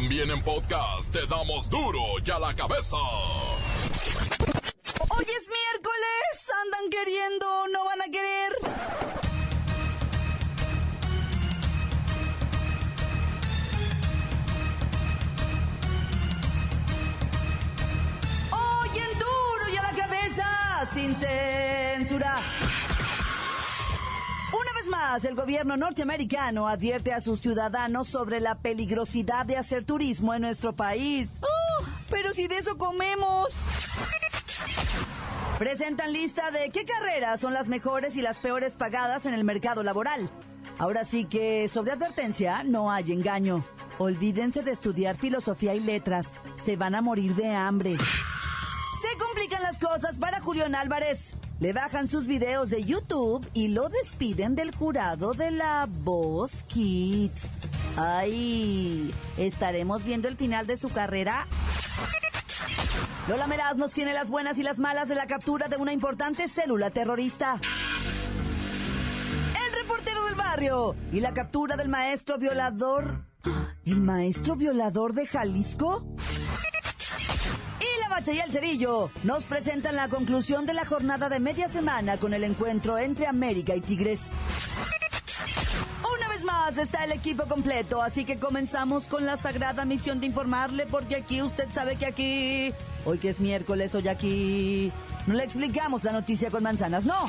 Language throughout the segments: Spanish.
También en podcast te damos duro y a la cabeza. Hoy es miércoles, andan queriendo, no van a querer. Hoy en duro y a la cabeza, sin censura. Más, el gobierno norteamericano advierte a sus ciudadanos sobre la peligrosidad de hacer turismo en nuestro país. ¡Oh! pero si de eso comemos. Presentan lista de qué carreras son las mejores y las peores pagadas en el mercado laboral. Ahora sí que, sobre advertencia, no hay engaño. Olvídense de estudiar filosofía y letras. Se van a morir de hambre. Se complican las cosas para Julián Álvarez. Le bajan sus videos de YouTube y lo despiden del jurado de la Voz Kids. Ay, ¿estaremos viendo el final de su carrera? Lola Meraz nos tiene las buenas y las malas de la captura de una importante célula terrorista. El reportero del barrio y la captura del maestro violador. ¿El maestro violador de Jalisco? Y el cerillo nos presentan la conclusión de la jornada de media semana con el encuentro entre América y Tigres. Una vez más está el equipo completo, así que comenzamos con la sagrada misión de informarle, porque aquí usted sabe que aquí, hoy que es miércoles, hoy aquí, no le explicamos la noticia con manzanas, no.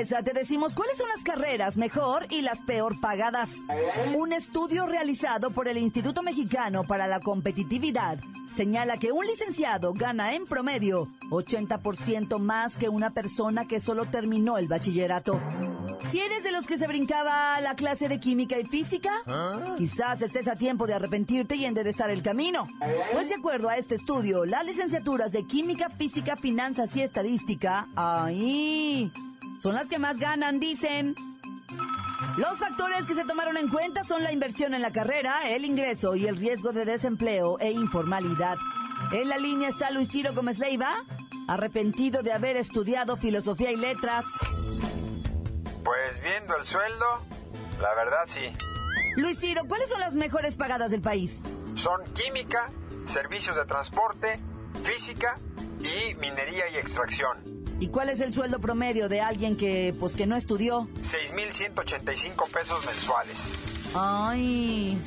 A cabeza te decimos cuáles son las carreras mejor y las peor pagadas. Un estudio realizado por el Instituto Mexicano para la Competitividad señala que un licenciado gana en promedio 80% más que una persona que solo terminó el bachillerato. Si eres de los que se brincaba la clase de química y física, quizás estés a tiempo de arrepentirte y enderezar el camino. Pues de acuerdo a este estudio, las licenciaturas de química, física, finanzas y estadística, ahí, son las que más ganan, dicen. Los factores que se tomaron en cuenta son la inversión en la carrera, el ingreso y el riesgo de desempleo e informalidad. En la línea está Luis Ciro Gómez Leiva, arrepentido de haber estudiado filosofía y letras. Pues viendo el sueldo, la verdad sí. Luis Ciro, ¿cuáles son las mejores pagadas del país? Son química, servicios de transporte, física y minería y extracción. ¿Y cuál es el sueldo promedio de alguien que, pues, que no estudió? 6.185 pesos mensuales. Ay.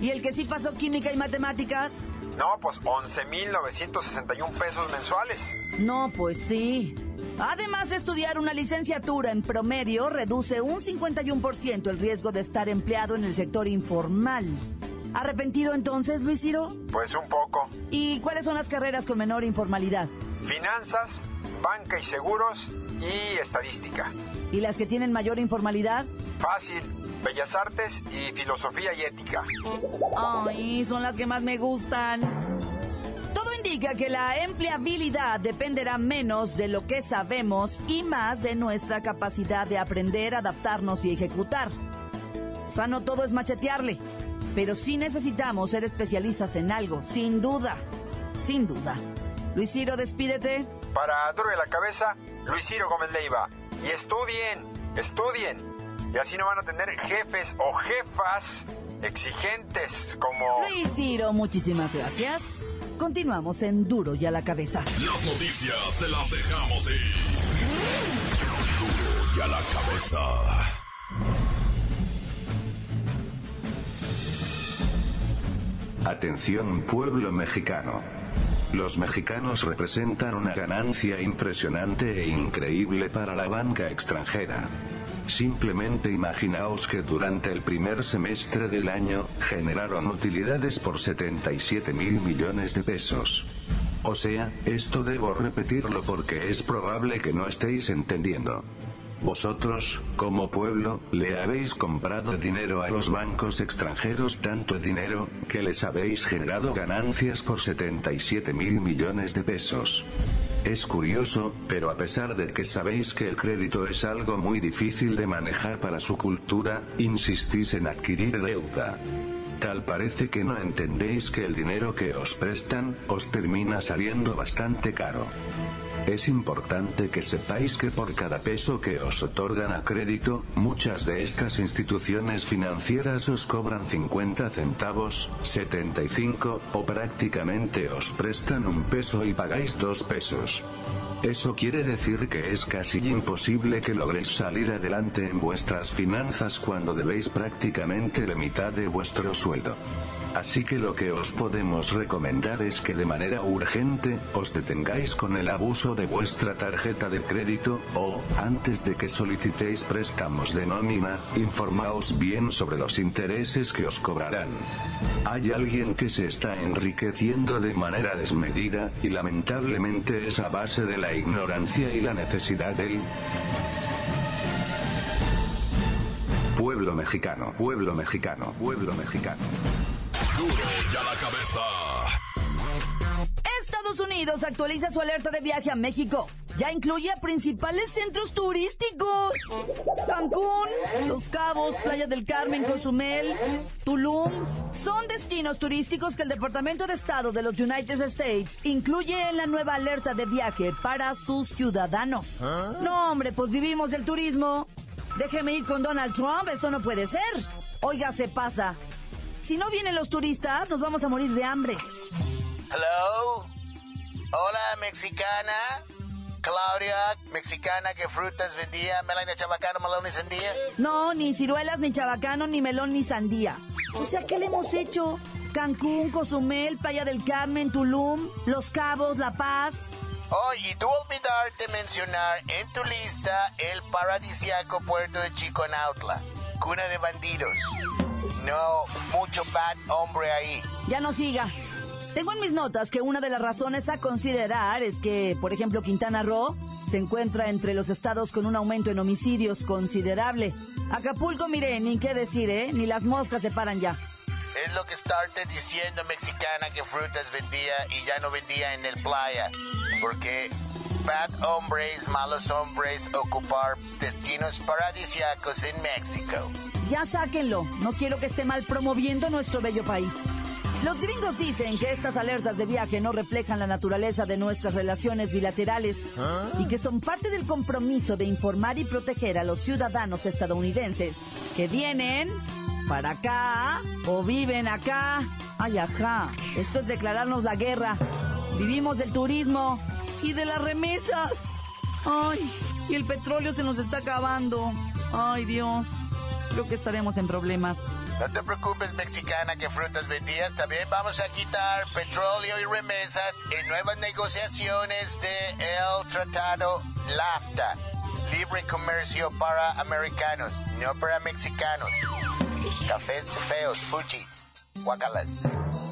¿Y el que sí pasó química y matemáticas? No, pues 11.961 pesos mensuales. No, pues sí. Además, estudiar una licenciatura en promedio reduce un 51% el riesgo de estar empleado en el sector informal. ¿Arrepentido entonces, Luis Ciro? Pues un poco. ¿Y cuáles son las carreras con menor informalidad? Finanzas, banca y seguros y estadística. ¿Y las que tienen mayor informalidad? Fácil. Bellas Artes y Filosofía y Ética. Ay, son las que más me gustan. Todo indica que la empleabilidad dependerá menos de lo que sabemos y más de nuestra capacidad de aprender, adaptarnos y ejecutar. O sea, no todo es machetearle, pero sí necesitamos ser especialistas en algo, sin duda, sin duda. Luis Ciro, despídete. Para Duro de la Cabeza, Luis Ciro Gómez Leiva. Y estudien, estudien. Y así no van a tener jefes o jefas exigentes como... Luis Ciro, muchísimas gracias. Continuamos en Duro y a la Cabeza. Las noticias te las dejamos ir. Duro y a la cabeza. Atención pueblo mexicano. Los mexicanos representan una ganancia impresionante e increíble para la banca extranjera. Simplemente imaginaos que durante el primer semestre del año, generaron utilidades por 77 mil millones de pesos. O sea, esto debo repetirlo porque es probable que no estéis entendiendo. Vosotros, como pueblo, le habéis comprado dinero a los bancos extranjeros, tanto dinero, que les habéis generado ganancias por 77 mil millones de pesos. Es curioso, pero a pesar de que sabéis que el crédito es algo muy difícil de manejar para su cultura, insistís en adquirir deuda. Tal parece que no entendéis que el dinero que os prestan, os termina saliendo bastante caro. Es importante que sepáis que por cada peso que os otorgan a crédito, muchas de estas instituciones financieras os cobran 50 centavos, 75, o prácticamente os prestan un peso y pagáis dos pesos. Eso quiere decir que es casi imposible que logréis salir adelante en vuestras finanzas cuando debéis prácticamente la mitad de vuestro sueldo. Así que lo que os podemos recomendar es que de manera urgente, os detengáis con el abuso de vuestra tarjeta de crédito, o, antes de que solicitéis préstamos de nómina, informaos bien sobre los intereses que os cobrarán. Hay alguien que se está enriqueciendo de manera desmedida, y lamentablemente es a base de la ignorancia y la necesidad del pueblo mexicano, pueblo mexicano, pueblo mexicano. Duro ya la cabeza. Estados Unidos actualiza su alerta de viaje a México. Ya incluye a principales centros turísticos. Cancún, Los Cabos, Playa del Carmen, Cozumel, Tulum. Son destinos turísticos que el Departamento de Estado de los United States incluye en la nueva alerta de viaje para sus ciudadanos. No, hombre, pues vivimos del turismo. Déjeme ir con Donald Trump, eso no puede ser. Oiga, se pasa. Si no vienen los turistas, nos vamos a morir de hambre. Hello. Mexicana. Claudia, mexicana, ¿qué frutas vendía? Melania Chabacano, melón y sandía. No, ni ciruelas, ni chabacano, ni melón, ni sandía. O sea, ¿qué le hemos hecho? Cancún, Cozumel, Playa del Carmen, Tulum, Los Cabos, La Paz. Oh, y tú olvidarte mencionar en tu lista el paradisiaco puerto de Chiconautla, cuna de bandidos. No, mucho bad hombre ahí. Ya no siga. Tengo en mis notas que una de las razones a considerar es que, por ejemplo, Quintana Roo se encuentra entre los estados con un aumento en homicidios considerable. Acapulco, mire, ni qué decir, ¿eh? Ni las moscas se paran ya. Es lo que estarte diciendo, mexicana, que frutas vendía y ya no vendía en el playa. Porque bad hombres, malos hombres, ocupar destinos paradisiacos en México. Ya sáquenlo. No quiero que esté mal promoviendo nuestro bello país. Los gringos dicen que estas alertas de viaje no reflejan la naturaleza de nuestras relaciones bilaterales y que son parte del compromiso de informar y proteger a los ciudadanos estadounidenses que vienen para acá o viven acá. Ay, ajá. Esto es declararnos la guerra. Vivimos del turismo y de las remesas. Ay, y el petróleo se nos está acabando. Ay, Dios. Creo que estaremos en problemas. No te preocupes, mexicana, que frutas vendías. También vamos a quitar petróleo y remesas en nuevas negociaciones de el Tratado LAFTA. Libre comercio para americanos, no para mexicanos. Cafés feos, Fuji, guacalas.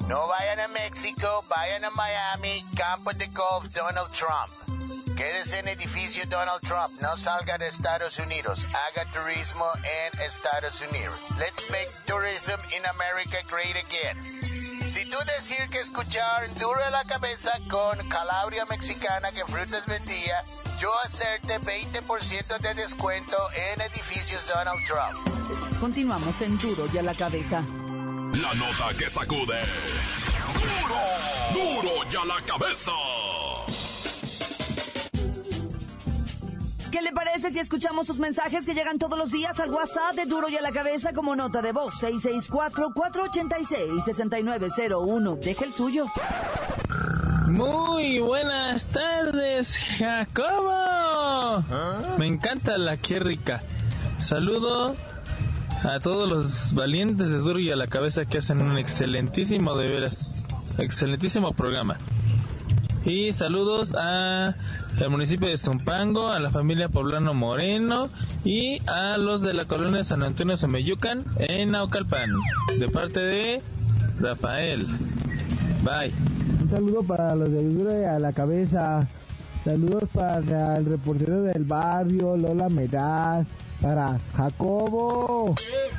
No vayan a México, vayan a Miami, campo de golf Donald Trump. Quédese en edificio Donald Trump, no salga de Estados Unidos, haga turismo en Estados Unidos. Let's make tourism in America great again. Si tú decir que escuchar duro la cabeza con calabria mexicana que frutas vendía, yo hacerte 20% de descuento en edificios Donald Trump. Continuamos en Duro y a la cabeza. La nota que sacude. ¡Duro! ¡Duro y a la cabeza! ¿Qué le parece si escuchamos sus mensajes que llegan todos los días al WhatsApp de Duro y a la cabeza como nota de voz 664-486-6901? Deje el suyo. Muy buenas tardes, Jacobo. Me encanta la que rica. Saludo a todos los valientes de Duro y a la cabeza que hacen un excelentísimo, de veras, excelentísimo programa. Y saludos a el municipio de Zumpango, a la familia Poblano Moreno y a los de la colonia San Antonio Someyucan en Naucalpan, de parte de Rafael. Bye. Un saludo para los de y a la cabeza. Saludos para el reportero del barrio, Lola Meraz, para Jacobo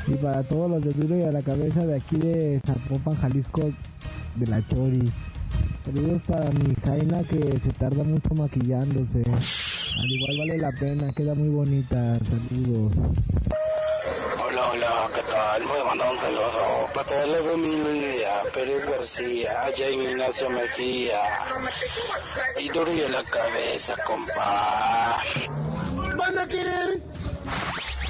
y para todos los de Duro y a la cabeza de aquí de Zapopan, Jalisco, de la Chori. Saludos para mi Jaina que se tarda mucho maquillándose. Al igual vale la pena, queda muy bonita. Saludos. Hola, hola, ¿qué tal? Voy a mandar un saludo para toda la familia Pérez García, allá Ignacio Mejía. Y duro la cabeza, compa. ¿Van a querer?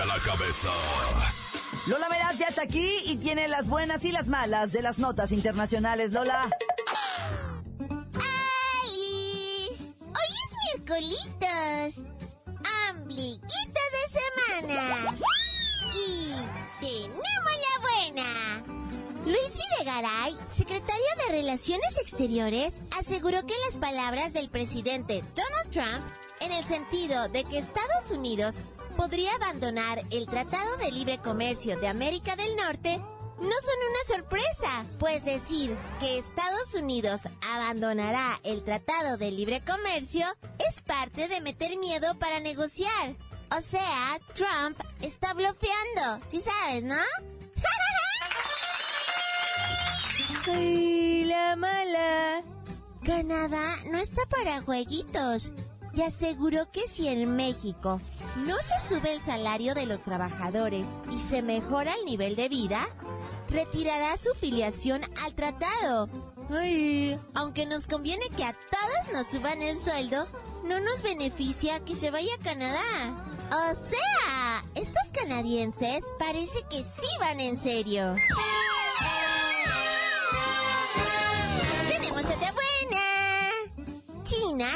a la cabeza. Lola Meraz ya está aquí y tiene las buenas y las malas de las notas internacionales. Lola. ¡Alice! Hoy es miércolitos. Ambliguita de semana. Y tenemos la buena. Luis Videgaray, secretario de Relaciones Exteriores, aseguró que las palabras del presidente Donald Trump, en el sentido de que Estados Unidos podría abandonar el Tratado de Libre Comercio de América del Norte, no son una sorpresa, pues decir que Estados Unidos abandonará el Tratado de Libre Comercio es parte de meter miedo para negociar. O sea, Trump está bloqueando, ¿sí sabes, no? ¡Ay, la mala! Canadá no está para jueguitos y aseguró que si en México no se sube el salario de los trabajadores y se mejora el nivel de vida, retirará su filiación al tratado. Ay, aunque nos conviene que a todos nos suban el sueldo, no nos beneficia que se vaya a Canadá. O sea, estos canadienses parece que sí van en serio.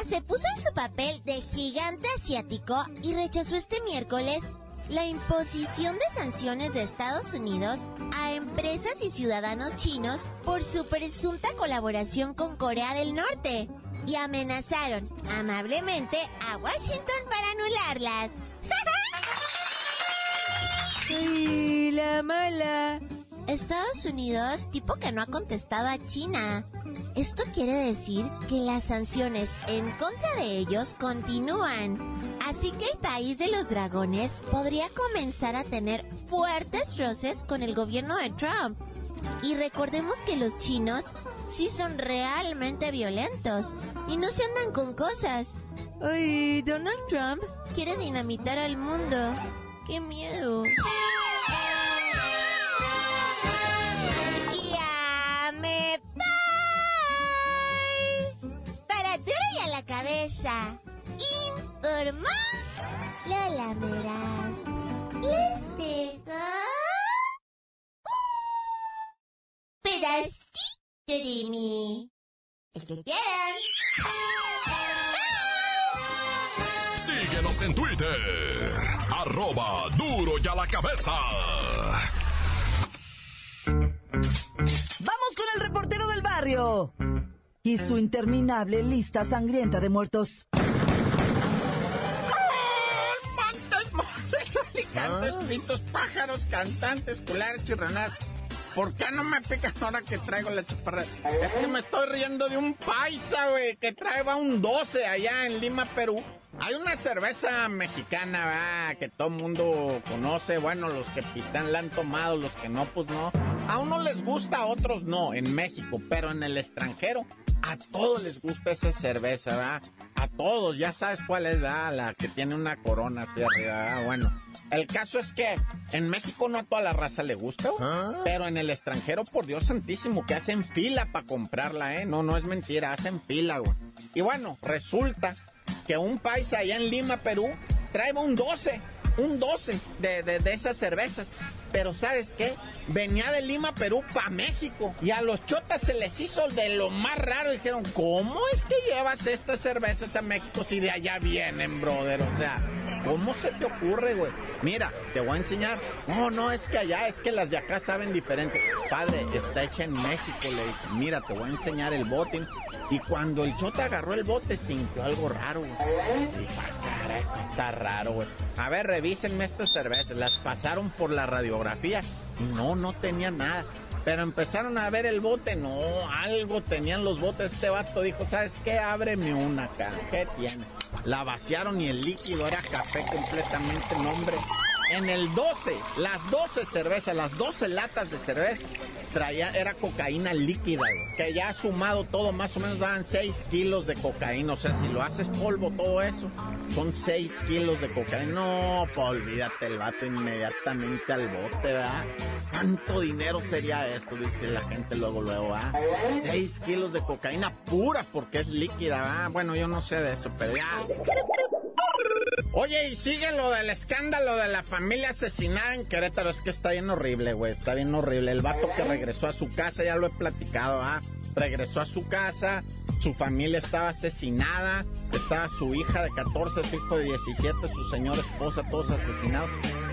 Se puso en su papel de gigante asiático y rechazó este miércoles la imposición de sanciones de Estados Unidos a empresas y ciudadanos chinos por su presunta colaboración con Corea del Norte y amenazaron amablemente a Washington para anularlas. ¡Ay, la mala! Estados Unidos, tipo que no ha contestado a China. Esto quiere decir que las sanciones en contra de ellos continúan. Así que el país de los dragones podría comenzar a tener fuertes roces con el gobierno de Trump. Y recordemos que los chinos sí son realmente violentos y no se andan con cosas. Ay, Donald Trump quiere dinamitar al mundo. ¡Qué miedo! La cabeza. Informó Lola Meraz. Les dejo un pedacito de mí. El que quieran. Síguenos en Twitter. Arroba duro y a la cabeza. Vamos con el reportero del barrio y su interminable lista sangrienta de muertos. Montes, montes, alicantes, pintos, pájaros, cantantes, culares, chirranas. ¿Por qué no me pican ahora que traigo la chaparra? Es que me estoy riendo de un paisa, güey, que trae va un 12 allá en Lima, Perú. Hay una cerveza mexicana, ¿verdad? que todo mundo conoce. Bueno, los que pistan la han tomado, los que no, pues no. A unos les gusta, a otros no, en México, pero en el extranjero. A todos les gusta esa cerveza, ¿verdad? A todos, ya sabes cuál es, ¿verdad? La que tiene una corona así arriba, ¿verdad? Bueno, el caso es que en México no a toda la raza le gusta, güey, pero en el extranjero, por Dios santísimo, que hacen fila para comprarla, ¿eh? No, no es mentira, hacen fila, güey. Y bueno, resulta que un país allá en Lima, Perú, trae un 12, un 12 de, de, de esas cervezas. Pero ¿sabes qué? Venía de Lima, Perú, para México. Y a los chotas se les hizo de lo más raro. Dijeron, ¿cómo es que llevas estas cervezas a México si de allá vienen, brother? O sea, ¿cómo se te ocurre, güey? Mira, te voy a enseñar. No, no, es que allá, es que las de acá saben diferente. Padre, está hecha en México, le dije. Mira, te voy a enseñar el bote. Y cuando el chota agarró el bote, sintió algo raro, güey. Sí, caray, está raro, güey. A ver, revísenme estas cervezas. Las pasaron por la radiografía y no, no tenía nada. Pero empezaron a ver el bote, no, algo tenían los botes. Este vato dijo, ¿sabes qué? Ábreme una acá. ¿Qué tiene? La vaciaron y el líquido era café completamente, no, hombre. En el 12, las 12 cervezas, las 12 latas de cerveza, traía, era cocaína líquida, que ya sumado todo, más o menos daban 6 kilos de cocaína. O sea, si lo haces polvo, todo eso, son 6 kilos de cocaína. No, pues olvídate el vato inmediatamente al bote, ¿verdad? ¿Cuánto dinero sería esto? Dice la gente luego, luego, ¿ah? 6 kilos de cocaína pura porque es líquida, ¿verdad? Bueno, yo no sé de eso, pero ya. Oye, y sigue lo del escándalo de la familia asesinada en Querétaro. Es que está bien horrible, güey. Está bien horrible. El vato que regresó a su casa, ya lo he platicado, ¿ah? Regresó a su casa, su familia estaba asesinada, estaba su hija de 14, su hijo de 17, su señora esposa, todos asesinados.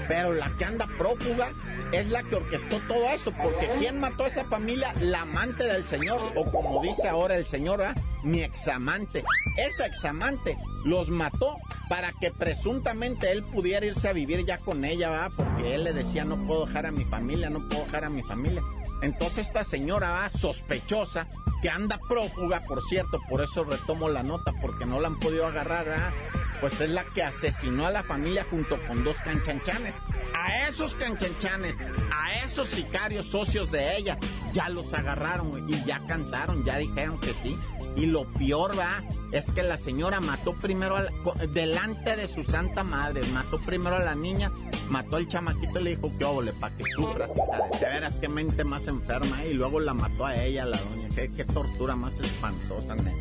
Pero la que anda prófuga es la que orquestó todo eso, porque ¿quién mató a esa familia? La amante del señor, o como dice ahora el señor, ¿ah? mi examante. Esa examante los mató para que presuntamente él pudiera irse a vivir ya con ella, ¿va? porque él le decía no puedo dejar a mi familia, no puedo dejar a mi familia. Entonces esta señora va sospechosa, que anda prófuga, por cierto, por eso retomo la nota, porque no la han podido agarrar. Pues es la que asesinó a la familia junto con dos canchanchanes. A esos canchanchanes, a esos sicarios socios de ella, ya los agarraron y ya cantaron, ya dijeron que sí. Y lo peor, va, es que la señora mató primero, delante de su santa madre, mató primero a la niña, mató al chamaquito y le dijo, qué óvole, para que sufras, de, veras, qué mente más enferma, ¿eh? y luego la mató a ella, la doña, qué, tortura más espantosa, neta.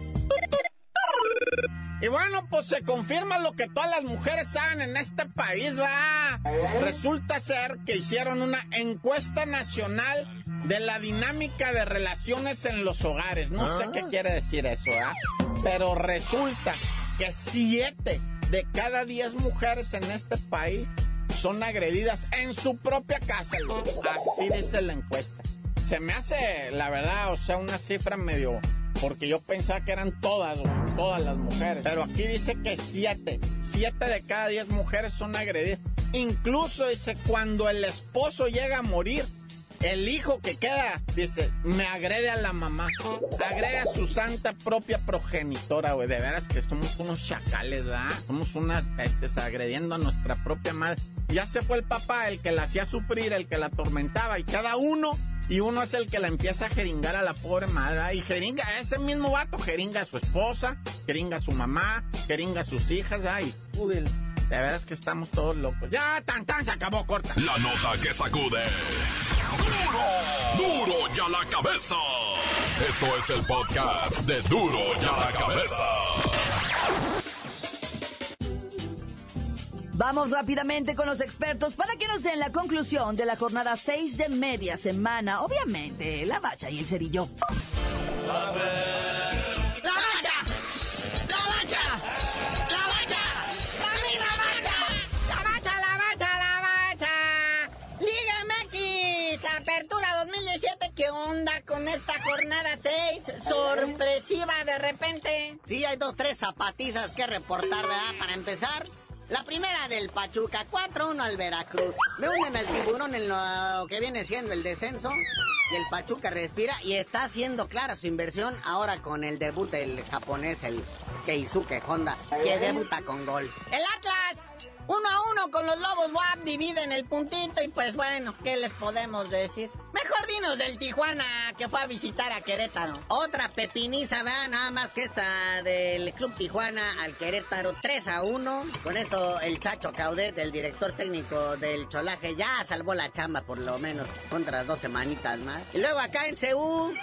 Y bueno, pues se confirma lo que todas las mujeres saben en este país, va. Resulta ser que hicieron una encuesta nacional de la dinámica de relaciones en los hogares. No sé qué quiere decir eso, ¿ah? Pero resulta que siete de cada diez mujeres en este país son agredidas en su propia casa. Así dice la encuesta. Se me hace, la verdad, o sea, una cifra medio... Porque yo pensaba que eran todas, todas las mujeres. Pero aquí dice que siete, siete de cada diez mujeres son agredidas. Incluso dice, cuando el esposo llega a morir, el hijo que queda, dice, me agrede a la mamá. Agrede a su santa propia progenitora, güey. De veras que somos unos chacales, ¿verdad? Somos unas pestes agrediendo a nuestra propia madre. Ya se fue el papá, el que la hacía sufrir, el que la atormentaba. Y cada uno, y uno es el que la empieza a jeringar a la pobre madre. ¿verdad? Y jeringa, ese mismo vato, jeringa a su esposa, jeringa a su mamá, jeringa a sus hijas, ¿verdad? Y, uy, de veras que estamos todos locos. Ya, tan, tan, se acabó, corta. La nota que sacude. ¡Duro! ¡Duro ya la cabeza! Esto es el podcast de Duro ya la cabeza. Vamos rápidamente con los expertos para que nos den la conclusión de la jornada 6 de media semana. Obviamente, la bacha y el cerillo. ¡La bacha! ¡La bacha! ¡La bacha! ¡Dame la bacha! ¡La bacha, la bacha, la bacha! Liga MX, Apertura 2017, ¿qué onda con esta jornada 6? Sorpresiva de repente. Sí, hay dos, tres zapatizas que reportar, ¿verdad? Para empezar, la primera del Pachuca, 4-1 al Veracruz. Me unen al tiburón en lo que viene siendo el descenso. Y el Pachuca respira y está haciendo clara su inversión ahora con el debut del japonés, el Keisuke Honda, que debuta con gol. El Atlas, uno a uno con los Lobos WAP, dividen el puntito y pues bueno, ¿qué les podemos decir? Mejor dinos del Tijuana que fue a visitar a Querétaro. Otra pepiniza, ¿verdad? Nada más que esta del Club Tijuana al Querétaro 3 a 1. Con eso el Chacho Caudet, el director técnico del Cholaje, ya salvó la chamba por lo menos contra dos semanitas más. Y luego acá en Seúl,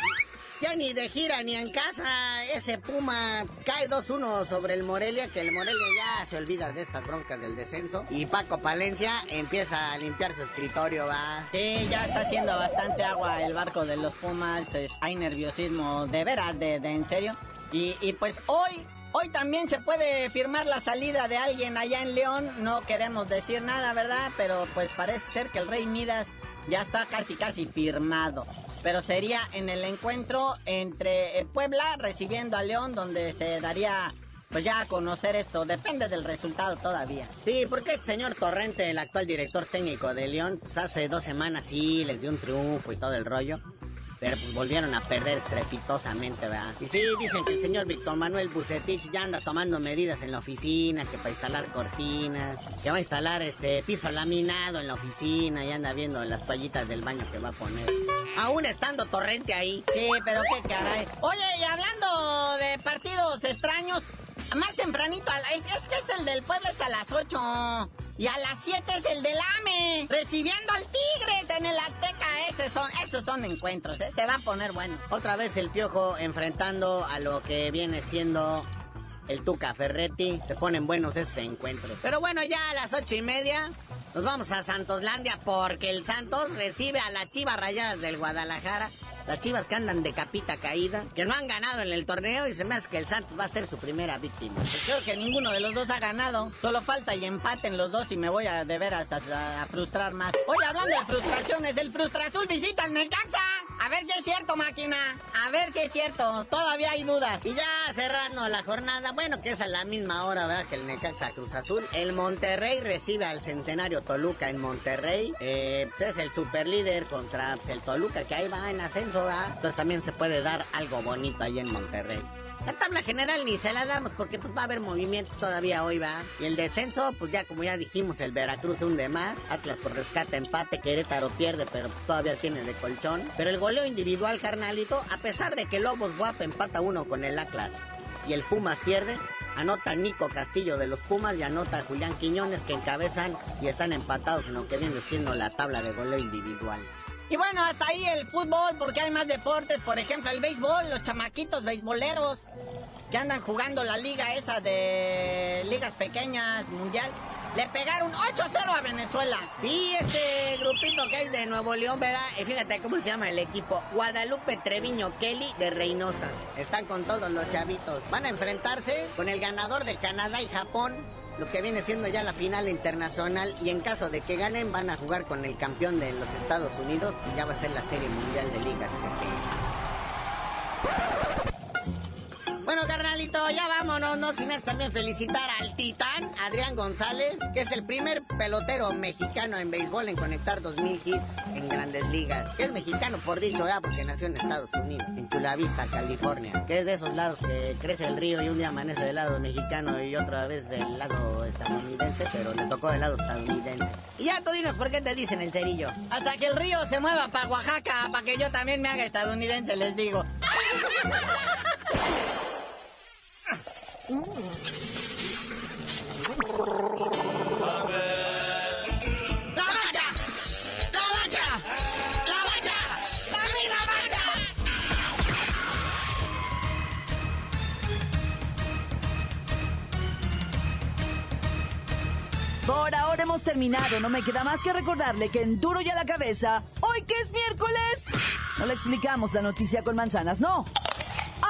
Ni de gira ni en casa, ese Puma cae 2-1 sobre el Morelia, que el Morelia ya se olvida de estas broncas del descenso. Y Paco Palencia empieza a limpiar su escritorio, va. Sí, ya está haciendo bastante agua el barco de los Pumas. hay nerviosismo, de veras, de, de en serio. Y, y pues hoy, hoy también se puede firmar la salida de alguien allá en León. No queremos decir nada, ¿verdad? Pero pues parece ser que el Rey Midas ya está casi, casi firmado. Pero sería en el encuentro entre eh, Puebla recibiendo a León, donde se daría pues ya a conocer esto. Depende del resultado todavía. Sí, porque el señor Torrente, el actual director técnico de León, pues hace dos semanas sí les dio un triunfo y todo el rollo. Pero pues volvieron a perder estrepitosamente, ¿verdad? Y sí, dicen que el señor Víctor Manuel Bucetich ya anda tomando medidas en la oficina, que para instalar cortinas, que va a instalar este piso laminado en la oficina y anda viendo las toallitas del baño que va a poner. Aún estando Torrente ahí. Sí, pero qué caray. Oye, y hablando de partidos extraños, más tempranito, es, es que este el del pueblo es a las 8. Y a las 7 es el del AME, recibiendo al Tigres en el Azteca. Esos son, esos son encuentros, ¿eh? se va a poner bueno. Otra vez el piojo enfrentando a lo que viene siendo el Tuca Ferretti. Se ponen buenos esos encuentros. Pero bueno, ya a las ocho y media nos vamos a Santoslandia porque el Santos recibe a las Chivas Rayadas del Guadalajara. Las Chivas que andan de capita caída, que no han ganado en el torneo y se me hace que el Santos va a ser su primera víctima. Pues creo que ninguno de los dos ha ganado. Solo falta y empaten los dos y me voy a de veras a, a frustrar más. Oye, hablando de frustraciones, el Frustrazul visita al Necaxa. A ver si es cierto, máquina. A ver si es cierto. Todavía hay dudas. Y ya cerrando la jornada, bueno, que es a la misma hora, ¿verdad? Que el Necaxa Cruz Azul. El Monterrey recibe al Centenario Toluca en Monterrey. Eh, pues es el superlíder contra pues, el Toluca, que ahí va en ascenso, ¿verdad? Entonces también se puede dar algo bonito ahí en Monterrey. La tabla general ni se la damos porque pues va a haber movimientos todavía hoy, va. Y el descenso, pues ya como ya dijimos, el Veracruz se hunde más. Atlas por rescate, empate, Querétaro pierde, pero todavía tiene de colchón. Pero el goleo individual, carnalito, a pesar de que Lobos Guap empata uno con el Atlas y el Pumas pierde, anota Nico Castillo de los Pumas y anota Julián Quiñones que encabezan y están empatados en lo que viene siendo la tabla de goleo individual. Y bueno, hasta ahí el fútbol, porque hay más deportes. Por ejemplo, el béisbol, los chamaquitos beisboleros que andan jugando la liga esa de ligas pequeñas, mundial. Le pegaron 8-0 a Venezuela. Sí, este grupito que hay de Nuevo León, ¿verdad? Y fíjate cómo se llama el equipo. Guadalupe Treviño Kelly de Reynosa. Están con todos los chavitos. Van a enfrentarse con el ganador de Canadá y Japón. Lo que viene siendo ya la final internacional. Y en caso de que ganen, van a jugar con el campeón de los Estados Unidos. Y ya va a ser la serie mundial de ligas. Bueno, carnalito, ya vámonos, no sin también felicitar al titán Adrián González, que es el primer pelotero mexicano en béisbol en conectar 2000 hits en grandes ligas. Que es mexicano por dicho ya, porque nació en Estados Unidos, en Chula Vista, California. Que es de esos lados que crece el río y un día amanece del lado mexicano y otra vez del lado estadounidense, pero le tocó del lado estadounidense. Y ya tú dinos por qué te dicen el cerillo. Hasta que el río se mueva para Oaxaca, para que yo también me haga estadounidense, les digo. ¡La bacha! ¡La bacha! ¡La bacha! ¡Dame la bacha! Por ahora hemos terminado. No me queda más que recordarle que en Duro y a la cabeza, hoy que es miércoles, no le explicamos la noticia con manzanas, no.